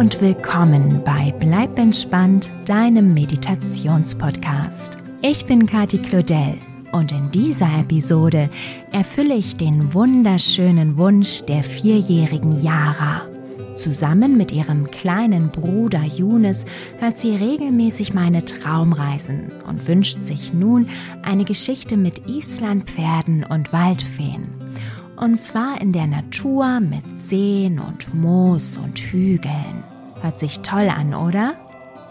und willkommen bei Bleib entspannt, deinem Meditationspodcast. Ich bin Kati Claudel und in dieser Episode erfülle ich den wunderschönen Wunsch der vierjährigen Yara. Zusammen mit ihrem kleinen Bruder Younes hört sie regelmäßig meine Traumreisen und wünscht sich nun eine Geschichte mit Islandpferden und Waldfeen. Und zwar in der Natur mit Seen und Moos und Hügeln. Hört sich toll an, oder?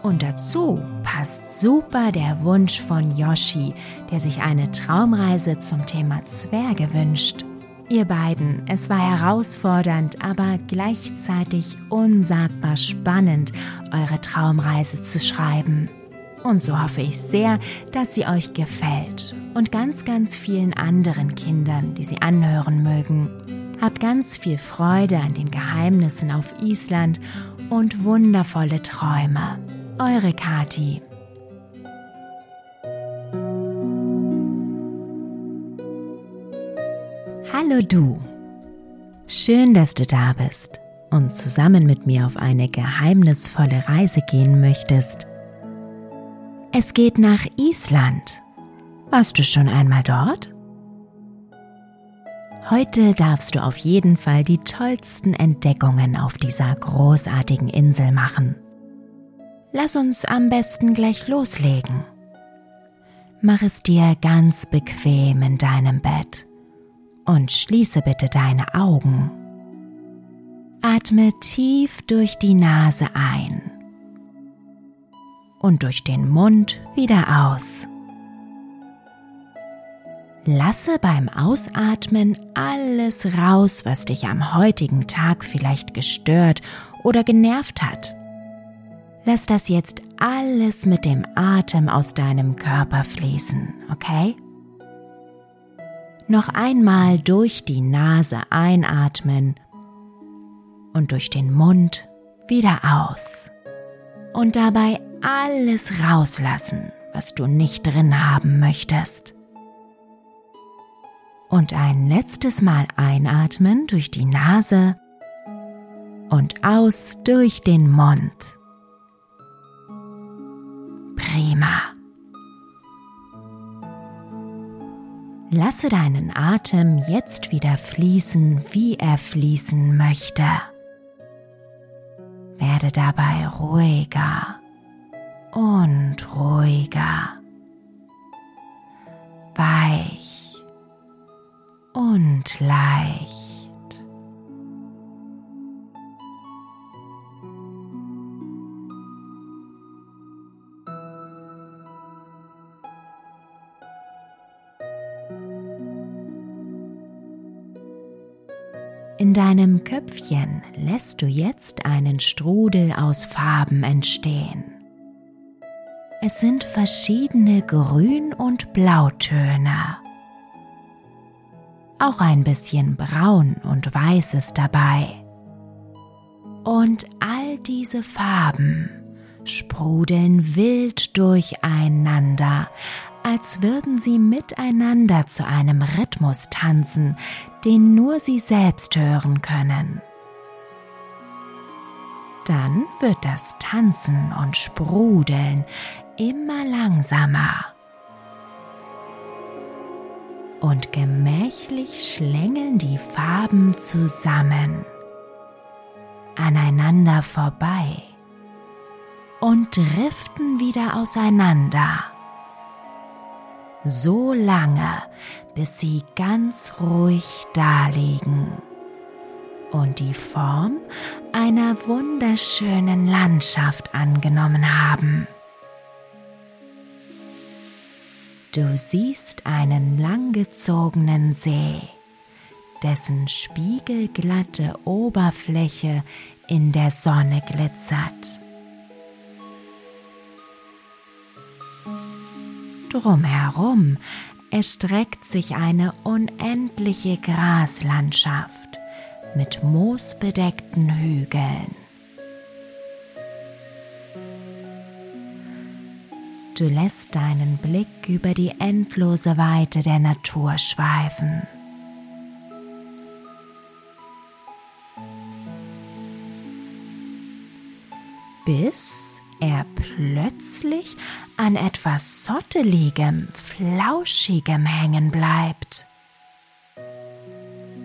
Und dazu passt super der Wunsch von Yoshi, der sich eine Traumreise zum Thema Zwerge wünscht. Ihr beiden, es war herausfordernd, aber gleichzeitig unsagbar spannend, eure Traumreise zu schreiben. Und so hoffe ich sehr, dass sie euch gefällt und ganz, ganz vielen anderen Kindern, die sie anhören mögen. Habt ganz viel Freude an den Geheimnissen auf Island und wundervolle Träume. Eure Kati. Hallo du. Schön, dass du da bist und zusammen mit mir auf eine geheimnisvolle Reise gehen möchtest. Es geht nach Island. Warst du schon einmal dort? Heute darfst du auf jeden Fall die tollsten Entdeckungen auf dieser großartigen Insel machen. Lass uns am besten gleich loslegen. Mach es dir ganz bequem in deinem Bett und schließe bitte deine Augen. Atme tief durch die Nase ein und durch den Mund wieder aus. Lasse beim Ausatmen alles raus, was dich am heutigen Tag vielleicht gestört oder genervt hat. Lass das jetzt alles mit dem Atem aus deinem Körper fließen, okay? Noch einmal durch die Nase einatmen und durch den Mund wieder aus. Und dabei alles rauslassen, was du nicht drin haben möchtest. Und ein letztes Mal einatmen durch die Nase und aus durch den Mund. Prima. Lasse deinen Atem jetzt wieder fließen, wie er fließen möchte. Werde dabei ruhiger und ruhiger, weich und leicht. In deinem Köpfchen lässt du jetzt einen Strudel aus Farben entstehen. Es sind verschiedene Grün- und Blautöne. Auch ein bisschen Braun und Weiß ist dabei. Und all diese Farben sprudeln wild durcheinander, als würden sie miteinander zu einem Rhythmus tanzen, den nur sie selbst hören können dann wird das Tanzen und Sprudeln immer langsamer. Und gemächlich schlängeln die Farben zusammen, aneinander vorbei und driften wieder auseinander. So lange, bis sie ganz ruhig daliegen und die Form einer wunderschönen Landschaft angenommen haben. Du siehst einen langgezogenen See, dessen spiegelglatte Oberfläche in der Sonne glitzert. Drumherum erstreckt sich eine unendliche Graslandschaft mit moosbedeckten Hügeln. Du lässt deinen Blick über die endlose Weite der Natur schweifen. bis er plötzlich an etwas Sotteligem, Flauschigem hängen bleibt.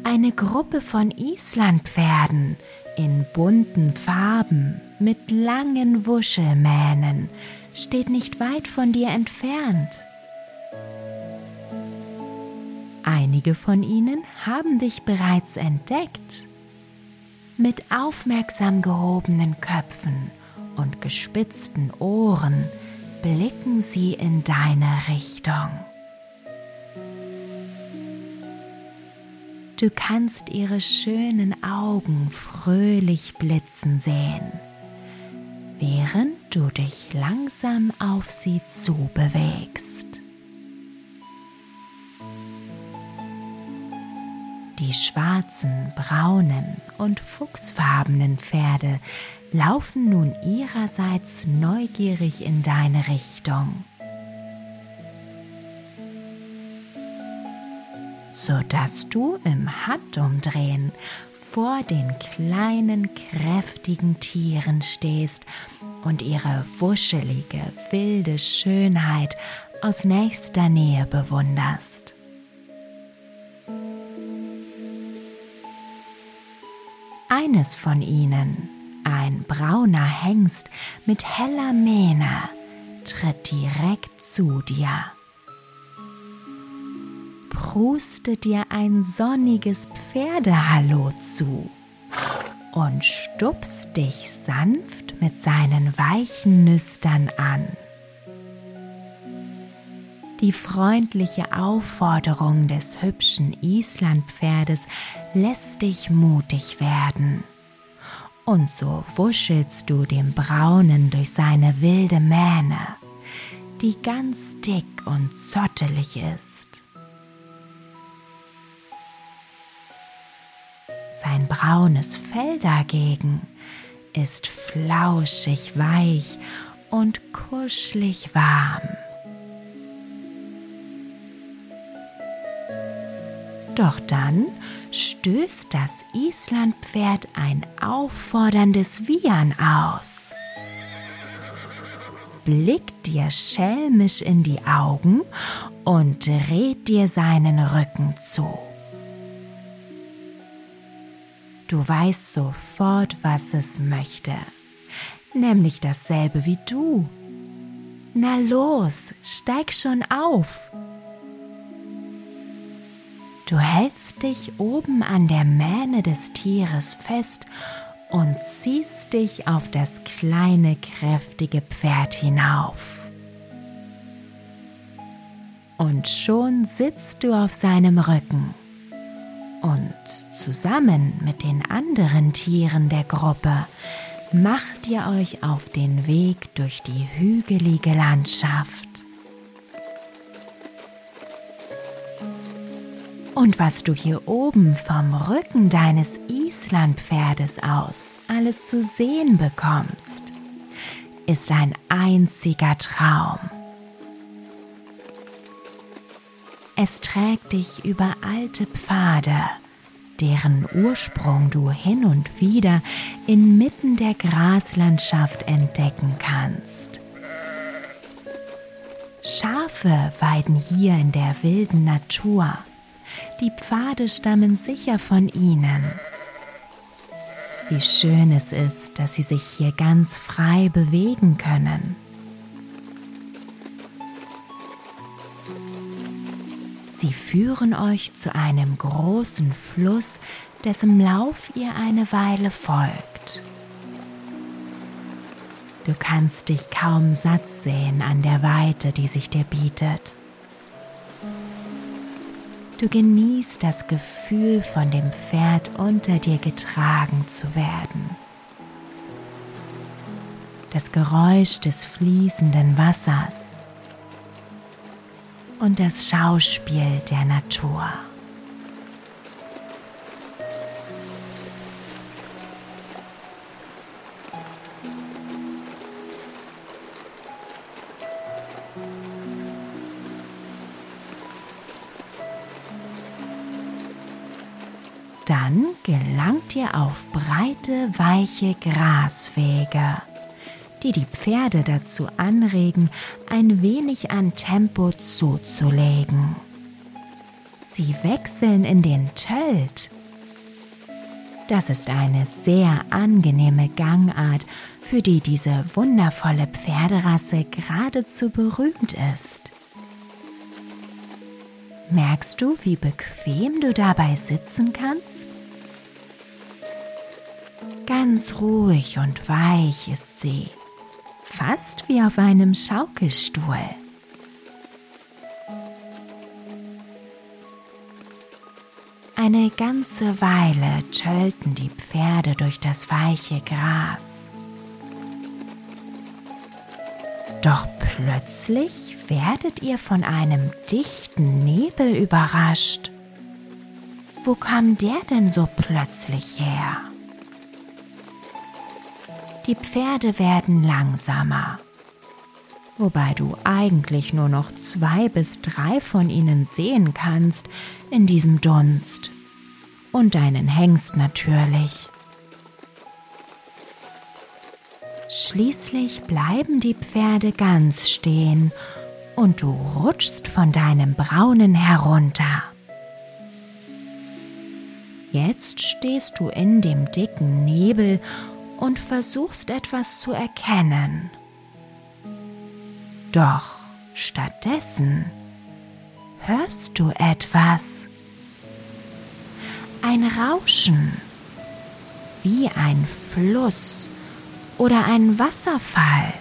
Eine Gruppe von Islandpferden in bunten Farben mit langen Wuschelmähnen steht nicht weit von dir entfernt. Einige von ihnen haben dich bereits entdeckt. Mit aufmerksam gehobenen Köpfen und gespitzten Ohren blicken sie in deine Richtung. Du kannst ihre schönen Augen fröhlich blitzen sehen, während du dich langsam auf sie zubewegst. Die schwarzen, braunen und fuchsfarbenen Pferde laufen nun ihrerseits neugierig in deine Richtung. Sodass du im Handumdrehen vor den kleinen, kräftigen Tieren stehst und ihre wuschelige, wilde Schönheit aus nächster Nähe bewunderst. Eines von ihnen, ein brauner Hengst mit heller Mähne, tritt direkt zu dir. Pruste dir ein sonniges Pferdehallo zu und stupst dich sanft mit seinen weichen Nüstern an. Die freundliche Aufforderung des hübschen Islandpferdes lässt dich mutig werden. Und so wuschelst du dem Braunen durch seine wilde Mähne, die ganz dick und zottelig ist. Sein braunes Fell dagegen ist flauschig weich und kuschelig warm. Doch dann stößt das Islandpferd ein aufforderndes Wiehern aus, blickt dir schelmisch in die Augen und dreht dir seinen Rücken zu. Du weißt sofort, was es möchte, nämlich dasselbe wie du. Na los, steig schon auf Du hältst dich oben an der Mähne des Tieres fest und ziehst dich auf das kleine, kräftige Pferd hinauf. Und schon sitzt du auf seinem Rücken und zusammen mit den anderen Tieren der Gruppe macht ihr euch auf den Weg durch die hügelige Landschaft. Und was du hier oben vom Rücken deines Islandpferdes aus alles zu sehen bekommst, ist ein einziger Traum. Es trägt dich über alte Pfade, deren Ursprung du hin und wieder inmitten der Graslandschaft entdecken kannst. Schafe weiden hier in der wilden Natur die Pfade stammen sicher von ihnen. Wie schön es ist, dass sie sich hier ganz frei bewegen können. Sie führen euch zu einem großen Fluss, dessen Lauf ihr eine Weile folgt. Du kannst dich kaum satt sehen an der Weite, die sich dir bietet. Du genießt das Gefühl, von dem Pferd unter dir getragen zu werden. Das Geräusch des fließenden Wassers und das Schauspiel der Natur. Dann gelangt ihr auf breite, weiche Graswege, die die Pferde dazu anregen, ein wenig an Tempo zuzulegen. Sie wechseln in den Tölt. Das ist eine sehr angenehme Gangart, für die diese wundervolle Pferderasse geradezu berühmt ist. Merkst du, wie bequem du dabei sitzen kannst? Ganz ruhig und weich ist sie, fast wie auf einem Schaukelstuhl. Eine ganze Weile tschölten die Pferde durch das weiche Gras. Doch plötzlich werdet ihr von einem dichten Nebel überrascht. Wo kam der denn so plötzlich her? Die Pferde werden langsamer, wobei du eigentlich nur noch zwei bis drei von ihnen sehen kannst in diesem Dunst. Und deinen Hengst natürlich. Schließlich bleiben die Pferde ganz stehen und du rutschst von deinem Braunen herunter. Jetzt stehst du in dem dicken Nebel und versuchst etwas zu erkennen. Doch stattdessen hörst du etwas. Ein Rauschen, wie ein Fluss oder ein Wasserfall.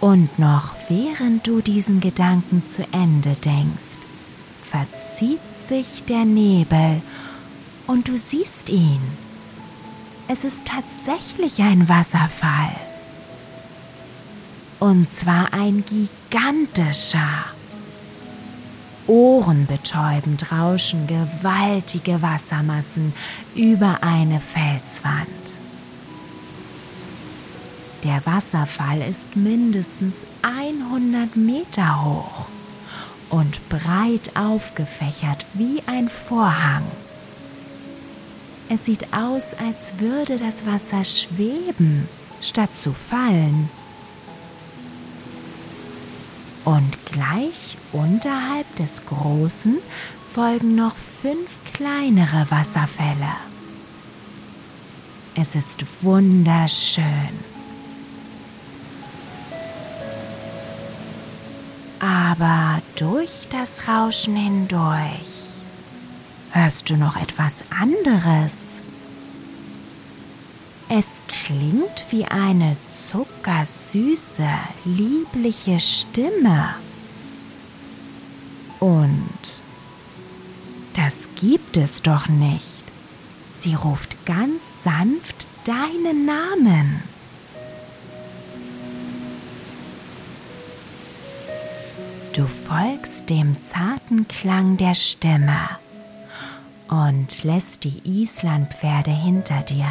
Und noch während du diesen Gedanken zu Ende denkst, verzieht sich der Nebel und du siehst ihn. Es ist tatsächlich ein Wasserfall. Und zwar ein gigantischer. Ohrenbetäubend rauschen gewaltige Wassermassen über eine Felswand. Der Wasserfall ist mindestens 100 Meter hoch und breit aufgefächert wie ein Vorhang. Es sieht aus, als würde das Wasser schweben, statt zu fallen. Und gleich unterhalb des großen folgen noch fünf kleinere Wasserfälle. Es ist wunderschön. Aber durch das Rauschen hindurch hörst du noch etwas anderes. Es klingt wie eine zuckersüße, liebliche Stimme. Und das gibt es doch nicht. Sie ruft ganz sanft deinen Namen. Du folgst dem zarten Klang der Stimme und lässt die Islandpferde hinter dir.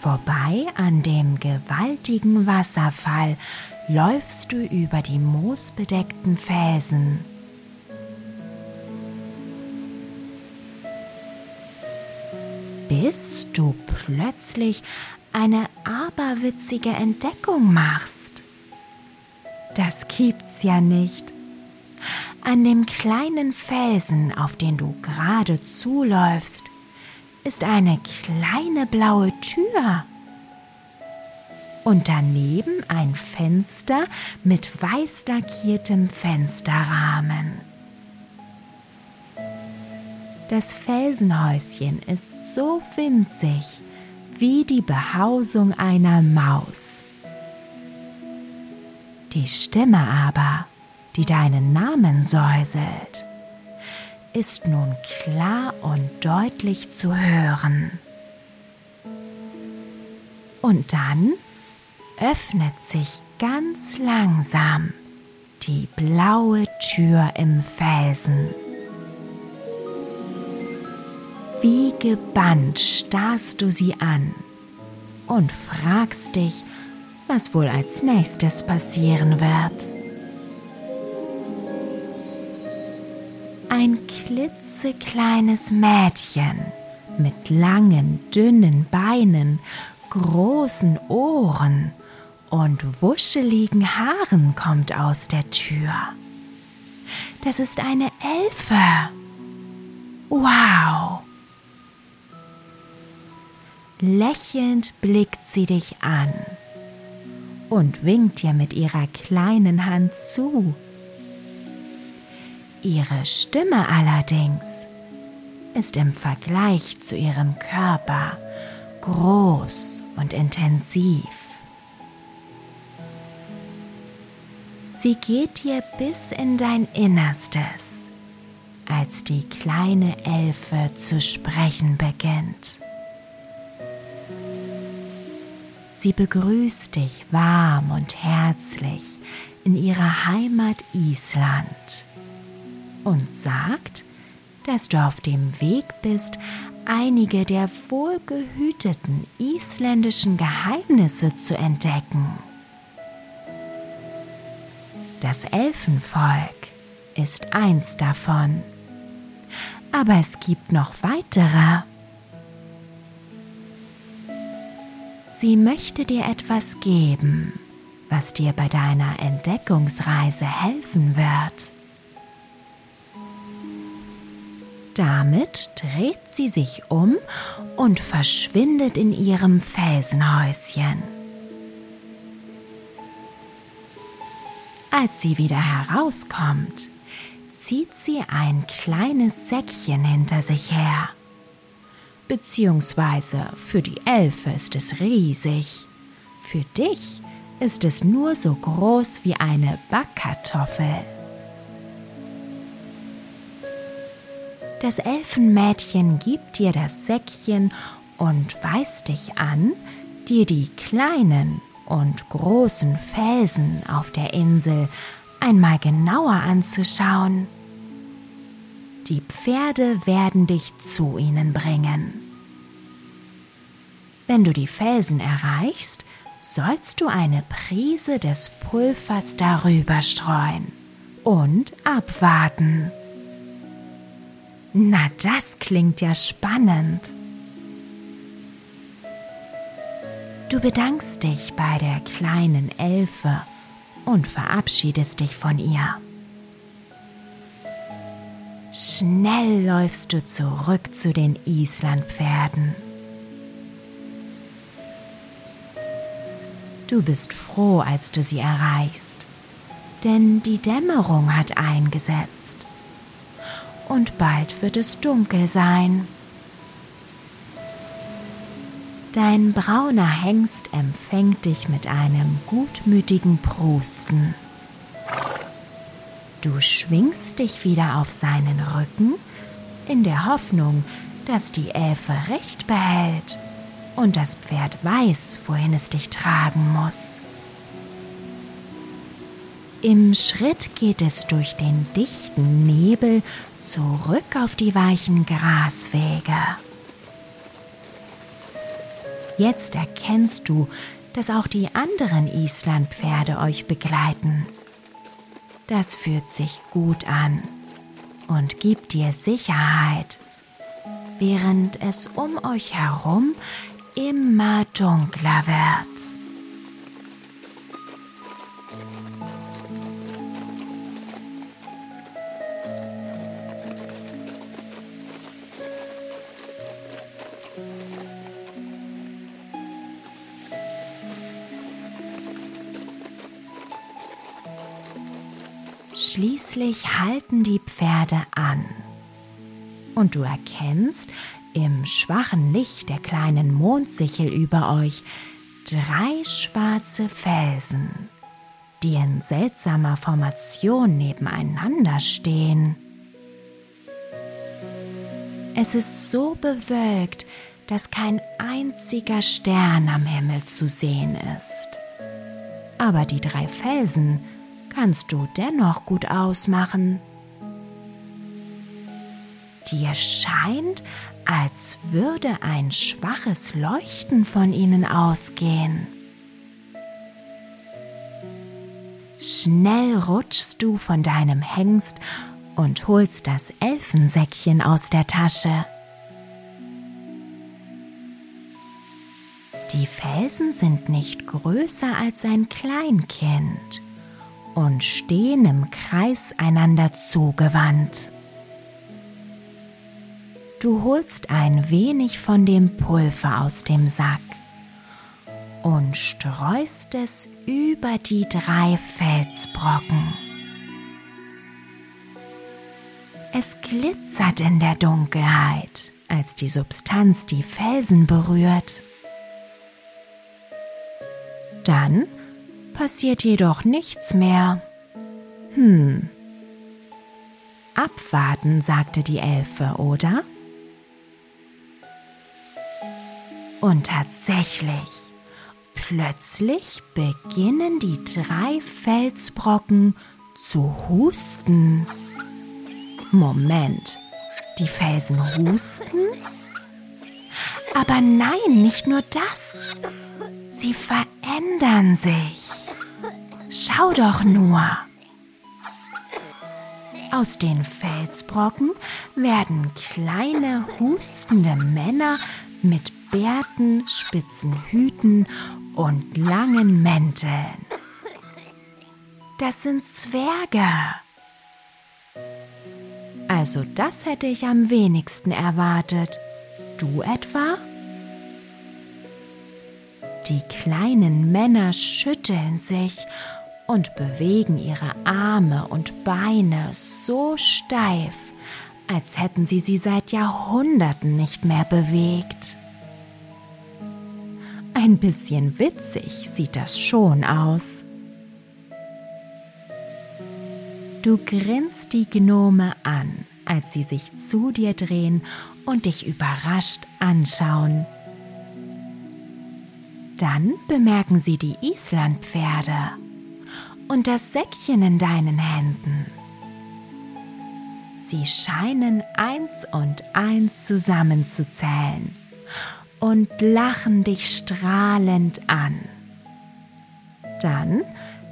Vorbei an dem gewaltigen Wasserfall läufst du über die moosbedeckten Felsen. Bis du plötzlich eine aberwitzige Entdeckung machst. Das gibt's ja nicht. An dem kleinen Felsen, auf den du gerade zuläufst, ist eine kleine blaue Tür. Und daneben ein Fenster mit weiß lackiertem Fensterrahmen. Das Felsenhäuschen ist so winzig wie die Behausung einer Maus. Die Stimme aber, die deinen Namen säuselt, ist nun klar und deutlich zu hören. Und dann öffnet sich ganz langsam die blaue Tür im Felsen. Wie gebannt starrst du sie an und fragst dich, was wohl als nächstes passieren wird. Ein klitzekleines Mädchen mit langen, dünnen Beinen, großen Ohren und wuscheligen Haaren kommt aus der Tür. Das ist eine Elfe. Wow! Lächelnd blickt sie dich an und winkt dir mit ihrer kleinen Hand zu. Ihre Stimme allerdings ist im Vergleich zu ihrem Körper groß und intensiv. Sie geht dir bis in dein Innerstes, als die kleine Elfe zu sprechen beginnt. Sie begrüßt dich warm und herzlich in ihrer Heimat Island und sagt, dass du auf dem Weg bist, einige der wohlgehüteten isländischen Geheimnisse zu entdecken. Das Elfenvolk ist eins davon. Aber es gibt noch weitere. Sie möchte dir etwas geben, was dir bei deiner Entdeckungsreise helfen wird. Damit dreht sie sich um und verschwindet in ihrem Felsenhäuschen. Als sie wieder herauskommt, zieht sie ein kleines Säckchen hinter sich her. Beziehungsweise für die Elfe ist es riesig. Für dich ist es nur so groß wie eine Backkartoffel. Das Elfenmädchen gibt dir das Säckchen und weist dich an, dir die kleinen und großen Felsen auf der Insel einmal genauer anzuschauen. Die Pferde werden dich zu ihnen bringen. Wenn du die Felsen erreichst, sollst du eine Prise des Pulvers darüber streuen und abwarten. Na, das klingt ja spannend. Du bedankst dich bei der kleinen Elfe und verabschiedest dich von ihr. Schnell läufst du zurück zu den Islandpferden. Du bist froh, als du sie erreichst, denn die Dämmerung hat eingesetzt und bald wird es dunkel sein. Dein brauner Hengst empfängt dich mit einem gutmütigen Prusten. Du schwingst dich wieder auf seinen Rücken in der Hoffnung, dass die Elfe recht behält und das Pferd weiß, wohin es dich tragen muss. Im Schritt geht es durch den dichten Nebel zurück auf die weichen Graswege. Jetzt erkennst du, dass auch die anderen Islandpferde euch begleiten. Das fühlt sich gut an und gibt dir Sicherheit, während es um euch herum immer dunkler wird. Schließlich halten die Pferde an. Und du erkennst im schwachen Licht der kleinen Mondsichel über euch drei schwarze Felsen, die in seltsamer Formation nebeneinander stehen. Es ist so bewölkt, dass kein einziger Stern am Himmel zu sehen ist. Aber die drei Felsen kannst du dennoch gut ausmachen. Dir scheint, als würde ein schwaches Leuchten von ihnen ausgehen. Schnell rutschst du von deinem Hengst und holst das Elfensäckchen aus der Tasche. Die Felsen sind nicht größer als ein Kleinkind und stehen im Kreis einander zugewandt. Du holst ein wenig von dem Pulver aus dem Sack und streust es über die drei Felsbrocken. Es glitzert in der Dunkelheit, als die Substanz die Felsen berührt. Dann passiert jedoch nichts mehr. Hm. Abwarten, sagte die Elfe, oder? Und tatsächlich, plötzlich beginnen die drei Felsbrocken zu husten. Moment, die Felsen husten? Aber nein, nicht nur das. Sie verändern sich. Schau doch nur. Aus den Felsbrocken werden kleine hustende Männer mit Bärten, spitzen Hüten und langen Mänteln. Das sind Zwerge. Also das hätte ich am wenigsten erwartet. Du etwa? Die kleinen Männer schütteln sich und bewegen ihre Arme und Beine so steif, als hätten sie sie seit Jahrhunderten nicht mehr bewegt. Ein bisschen witzig sieht das schon aus. Du grinst die Gnome an, als sie sich zu dir drehen und dich überrascht anschauen. Dann bemerken sie die Islandpferde und das Säckchen in deinen Händen. Sie scheinen eins und eins zusammenzuzählen und lachen dich strahlend an. Dann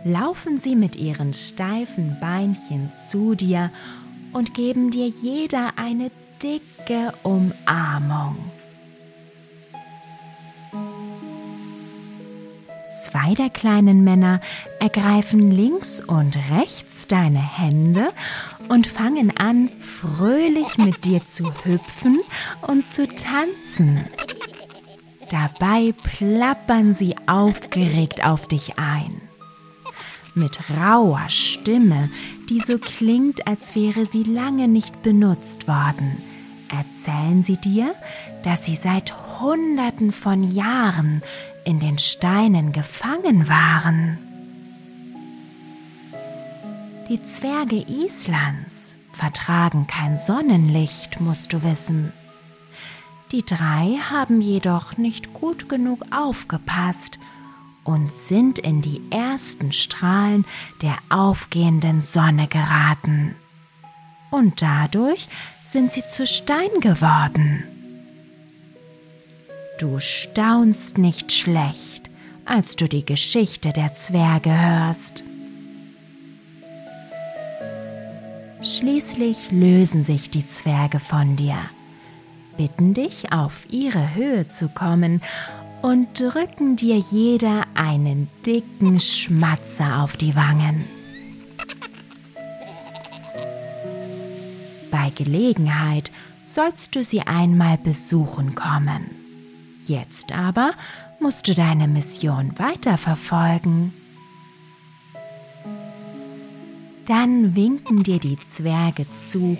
laufen sie mit ihren steifen Beinchen zu dir und geben dir jeder eine dicke Umarmung. Zwei der kleinen Männer ergreifen links und rechts deine Hände und fangen an, fröhlich mit dir zu hüpfen und zu tanzen. Dabei plappern sie aufgeregt auf dich ein. Mit rauer Stimme, die so klingt, als wäre sie lange nicht benutzt worden, erzählen sie dir, dass sie seit Hunderten von Jahren in den Steinen gefangen waren. Die Zwerge Islands vertragen kein Sonnenlicht, musst du wissen. Die drei haben jedoch nicht gut genug aufgepasst und sind in die ersten Strahlen der aufgehenden Sonne geraten. Und dadurch sind sie zu Stein geworden. Du staunst nicht schlecht, als du die Geschichte der Zwerge hörst. Schließlich lösen sich die Zwerge von dir, bitten dich, auf ihre Höhe zu kommen und drücken dir jeder einen dicken Schmatzer auf die Wangen. Bei Gelegenheit sollst du sie einmal besuchen kommen. Jetzt aber musst du deine Mission weiterverfolgen. Dann winken dir die Zwerge zu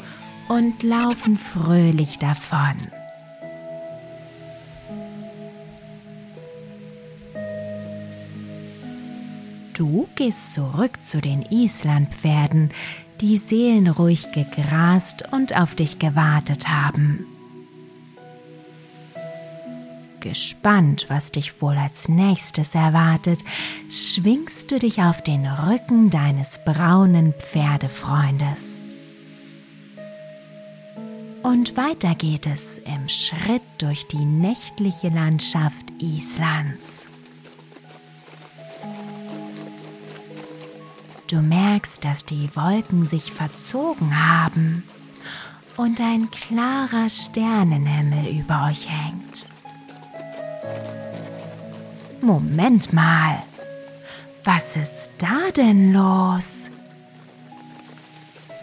und laufen fröhlich davon. Du gehst zurück zu den Islandpferden, die seelenruhig gegrast und auf dich gewartet haben. Gespannt, was dich wohl als nächstes erwartet, schwingst du dich auf den Rücken deines braunen Pferdefreundes. Und weiter geht es im Schritt durch die nächtliche Landschaft Islands. Du merkst, dass die Wolken sich verzogen haben und ein klarer Sternenhimmel über euch hängt. Moment mal, was ist da denn los?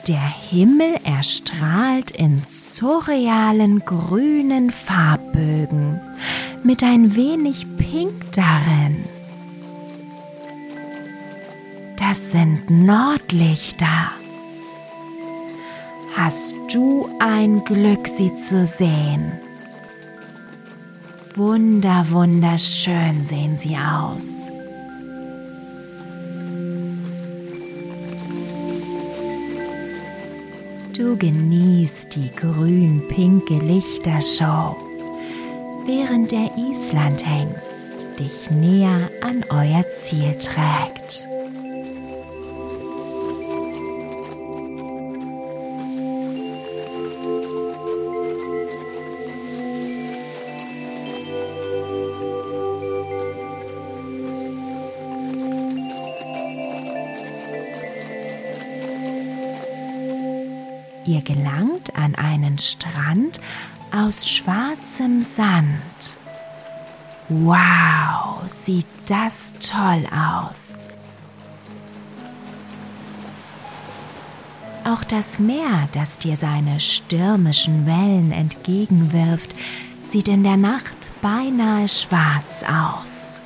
Der Himmel erstrahlt in surrealen grünen Farbbögen mit ein wenig Pink darin. Das sind Nordlichter. Hast du ein Glück, sie zu sehen? Wunder, wunderschön sehen sie aus. Du genießt die grün-pinke Lichtershow, während der Islandhengst dich näher an euer Ziel trägt. Strand aus schwarzem Sand. Wow, sieht das toll aus. Auch das Meer, das dir seine stürmischen Wellen entgegenwirft, sieht in der Nacht beinahe schwarz aus.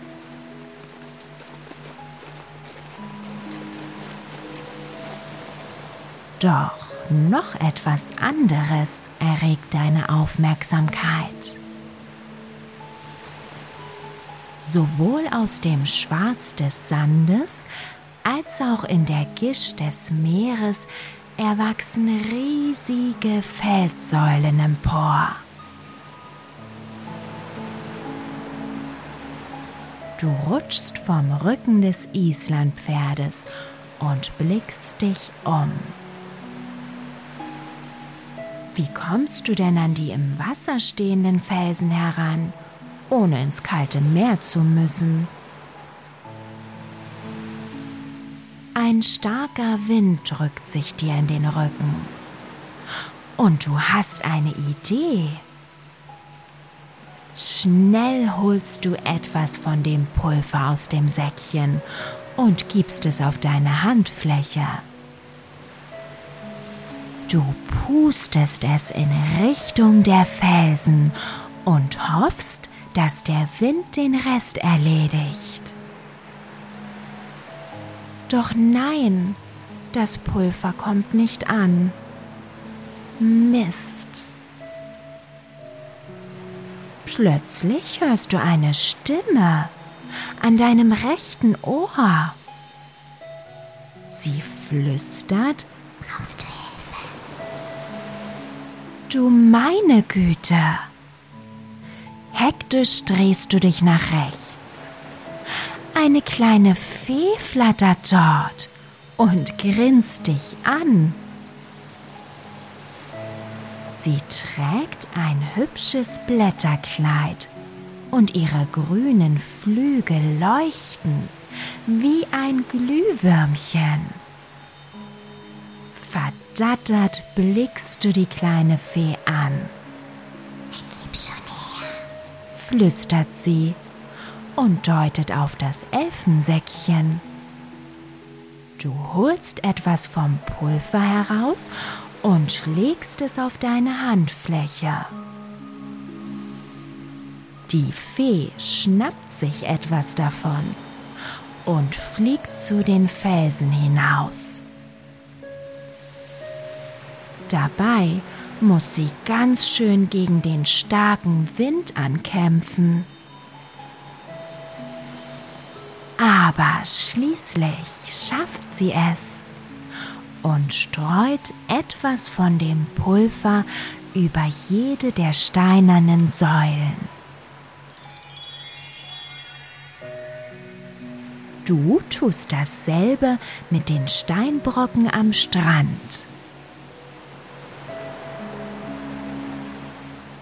Doch noch etwas anderes erregt deine Aufmerksamkeit. Sowohl aus dem Schwarz des Sandes als auch in der Gischt des Meeres erwachsen riesige Felssäulen empor. Du rutschst vom Rücken des Islandpferdes und blickst dich um. Wie kommst du denn an die im Wasser stehenden Felsen heran, ohne ins kalte Meer zu müssen? Ein starker Wind drückt sich dir in den Rücken. Und du hast eine Idee. Schnell holst du etwas von dem Pulver aus dem Säckchen und gibst es auf deine Handfläche. Du pustest es in Richtung der Felsen und hoffst, dass der Wind den Rest erledigt. Doch nein, das Pulver kommt nicht an. Mist. Plötzlich hörst du eine Stimme an deinem rechten Ohr. Sie flüstert, brauchst du du meine Güte! Hektisch drehst du dich nach rechts. Eine kleine Fee flattert dort und grinst dich an. Sie trägt ein hübsches Blätterkleid und ihre grünen Flügel leuchten wie ein Glühwürmchen. Verdattert blickst du die kleine Fee an. Gib schon her, flüstert sie und deutet auf das Elfensäckchen. Du holst etwas vom Pulver heraus und legst es auf deine Handfläche. Die Fee schnappt sich etwas davon und fliegt zu den Felsen hinaus. Dabei muss sie ganz schön gegen den starken Wind ankämpfen. Aber schließlich schafft sie es und streut etwas von dem Pulver über jede der steinernen Säulen. Du tust dasselbe mit den Steinbrocken am Strand.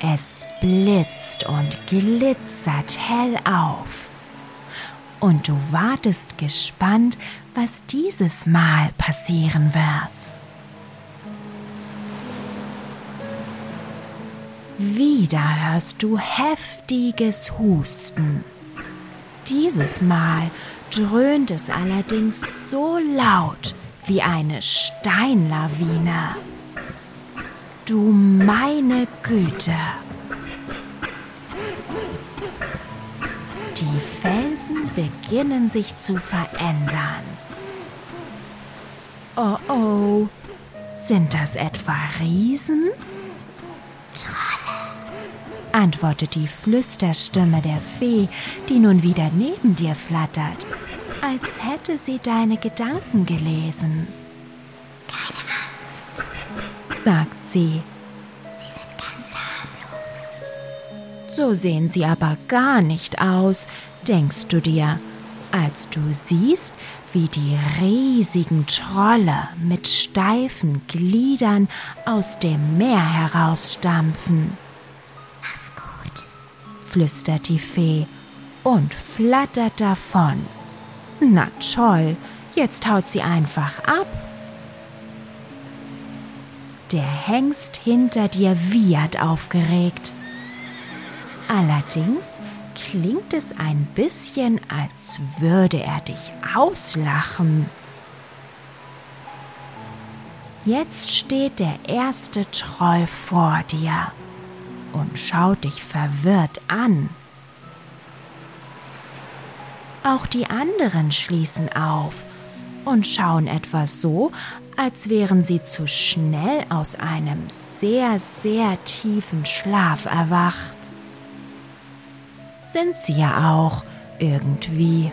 Es blitzt und glitzert hell auf. Und du wartest gespannt, was dieses Mal passieren wird. Wieder hörst du heftiges Husten. Dieses Mal dröhnt es allerdings so laut wie eine Steinlawine. Du meine Güte! Die Felsen beginnen sich zu verändern. Oh oh, sind das etwa Riesen? Trolle, antwortet die Flüsterstimme der Fee, die nun wieder neben dir flattert, als hätte sie deine Gedanken gelesen. Keine Angst, sagt sie. sie sind ganz harmlos. So sehen sie aber gar nicht aus, denkst du dir, als du siehst, wie die riesigen Trolle mit steifen Gliedern aus dem Meer herausstampfen, Mach's gut. flüstert die Fee und flattert davon. Na toll, jetzt haut sie einfach ab. Der Hengst hinter dir wiehert aufgeregt. Allerdings klingt es ein bisschen, als würde er dich auslachen. Jetzt steht der erste Troll vor dir und schaut dich verwirrt an. Auch die anderen schließen auf und schauen etwas so, als wären sie zu schnell aus einem sehr, sehr tiefen Schlaf erwacht. Sind sie ja auch irgendwie.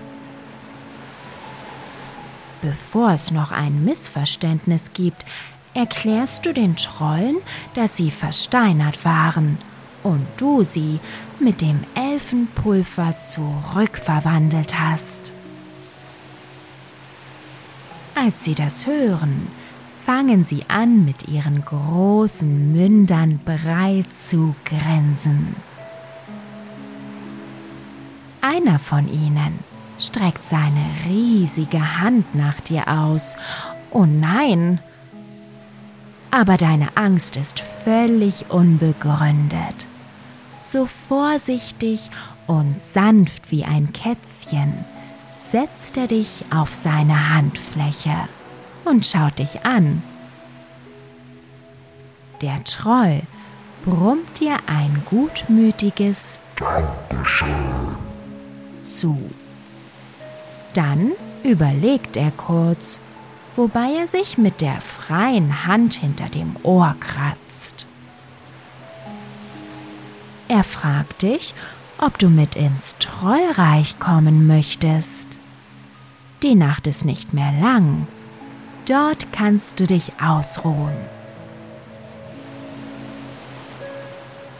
Bevor es noch ein Missverständnis gibt, erklärst du den Trollen, dass sie versteinert waren und du sie mit dem Elfenpulver zurückverwandelt hast. Als sie das hören, fangen sie an, mit ihren großen Mündern breit zu grinsen. Einer von ihnen streckt seine riesige Hand nach dir aus. Oh nein! Aber deine Angst ist völlig unbegründet. So vorsichtig und sanft wie ein Kätzchen setzt er dich auf seine Handfläche und schaut dich an. Der Troll brummt dir ein gutmütiges zu. Dann überlegt er kurz, wobei er sich mit der freien Hand hinter dem Ohr kratzt. Er fragt dich, ob du mit ins Trollreich kommen möchtest. Die Nacht ist nicht mehr lang. Dort kannst du dich ausruhen.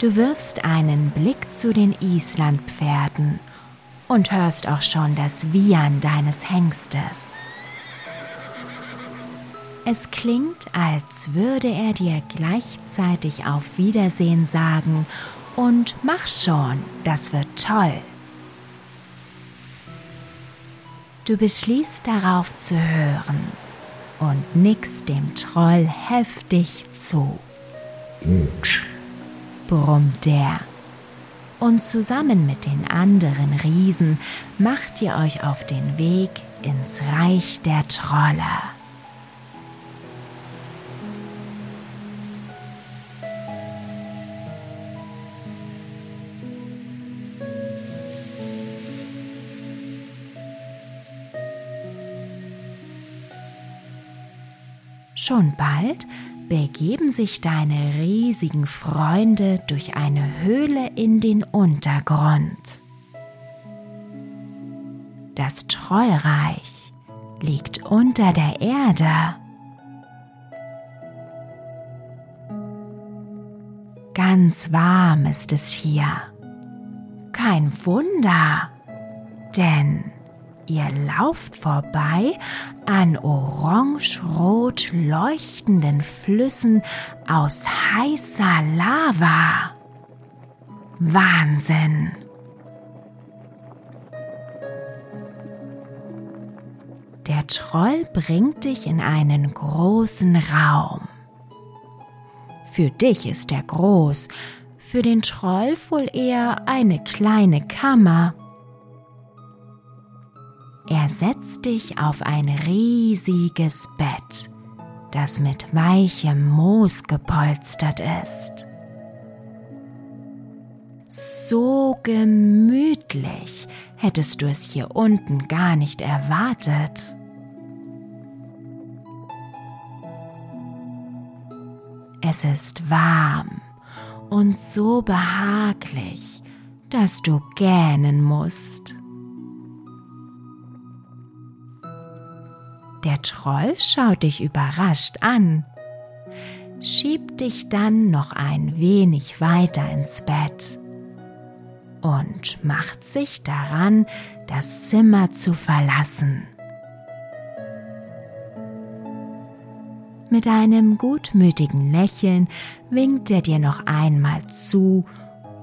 Du wirfst einen Blick zu den Islandpferden und hörst auch schon das Wiehern deines Hengstes. Es klingt, als würde er dir gleichzeitig auf Wiedersehen sagen und mach schon, das wird toll. Du beschließt darauf zu hören und nickst dem Troll heftig zu. Brummt der. Und zusammen mit den anderen Riesen macht ihr euch auf den Weg ins Reich der Trolle. Schon bald begeben sich deine riesigen Freunde durch eine Höhle in den Untergrund. Das Trollreich liegt unter der Erde. Ganz warm ist es hier. Kein Wunder, denn Ihr lauft vorbei an orange-rot leuchtenden Flüssen aus heißer Lava. Wahnsinn! Der Troll bringt dich in einen großen Raum. Für dich ist er groß, für den Troll wohl eher eine kleine Kammer. Er setzt dich auf ein riesiges Bett, das mit weichem Moos gepolstert ist. So gemütlich hättest du es hier unten gar nicht erwartet. Es ist warm und so behaglich, dass du gähnen musst. Der Troll schaut dich überrascht an, schiebt dich dann noch ein wenig weiter ins Bett und macht sich daran, das Zimmer zu verlassen. Mit einem gutmütigen Lächeln winkt er dir noch einmal zu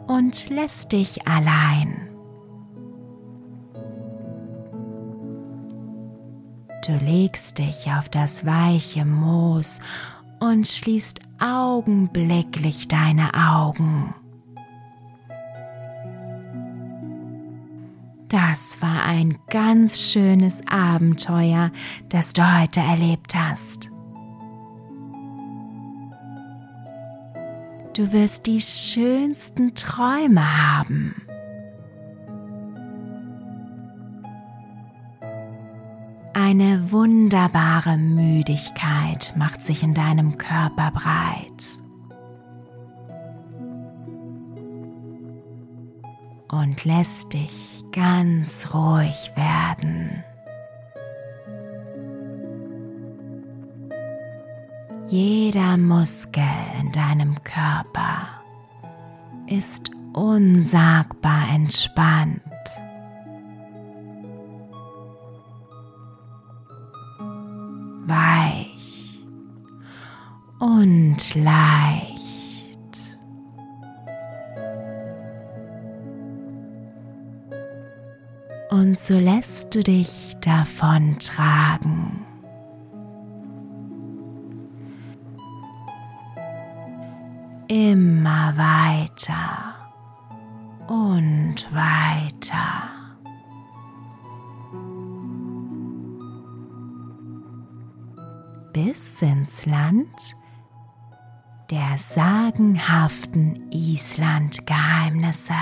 und lässt dich allein. Du legst dich auf das weiche Moos und schließt augenblicklich deine Augen. Das war ein ganz schönes Abenteuer, das du heute erlebt hast. Du wirst die schönsten Träume haben. Eine wunderbare Müdigkeit macht sich in deinem Körper breit. Und lässt dich ganz ruhig werden. Jeder Muskel in deinem Körper ist unsagbar entspannt. Und leicht. Und so lässt du dich davon tragen. immer weiter und weiter. Bis ins Land der sagenhaften Island-Geheimnisse.